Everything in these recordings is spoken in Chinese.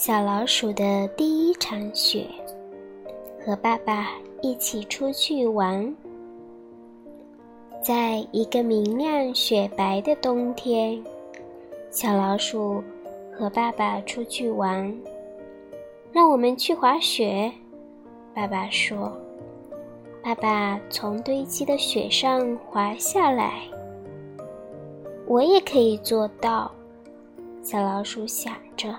小老鼠的第一场雪，和爸爸一起出去玩。在一个明亮雪白的冬天，小老鼠和爸爸出去玩。让我们去滑雪，爸爸说。爸爸从堆积的雪上滑下来，我也可以做到。小老鼠想着。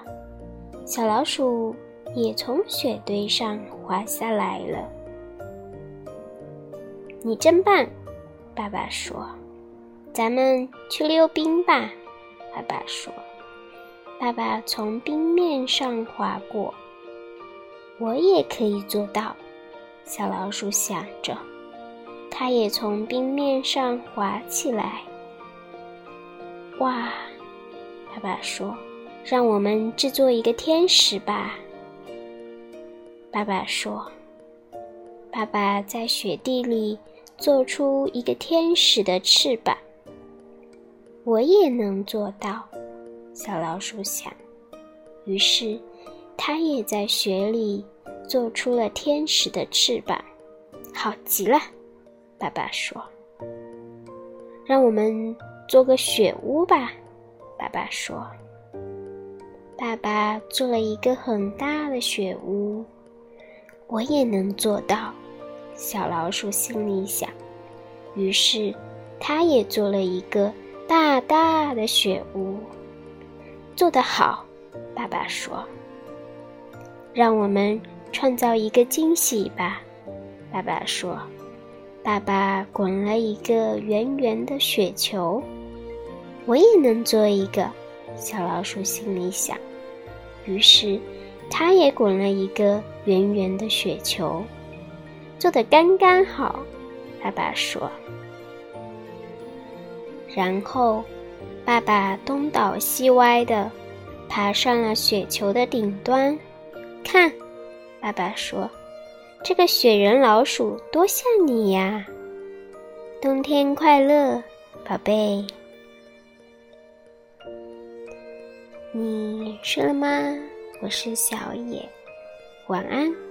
小老鼠也从雪堆上滑下来了。你真棒，爸爸说。咱们去溜冰吧，爸爸说。爸爸从冰面上滑过，我也可以做到。小老鼠想着，它也从冰面上滑起来。哇，爸爸说。让我们制作一个天使吧，爸爸说。爸爸在雪地里做出一个天使的翅膀。我也能做到，小老鼠想。于是，它也在雪里做出了天使的翅膀。好极了，爸爸说。让我们做个雪屋吧，爸爸说。爸爸做了一个很大的雪屋，我也能做到。小老鼠心里想。于是，它也做了一个大大的雪屋。做得好，爸爸说。让我们创造一个惊喜吧，爸爸说。爸爸滚了一个圆圆的雪球，我也能做一个。小老鼠心里想。于是，他也滚了一个圆圆的雪球，做的刚刚好。爸爸说。然后，爸爸东倒西歪的爬上了雪球的顶端。看，爸爸说：“这个雪人老鼠多像你呀！”冬天快乐，宝贝。你睡了吗？我是小野，晚安。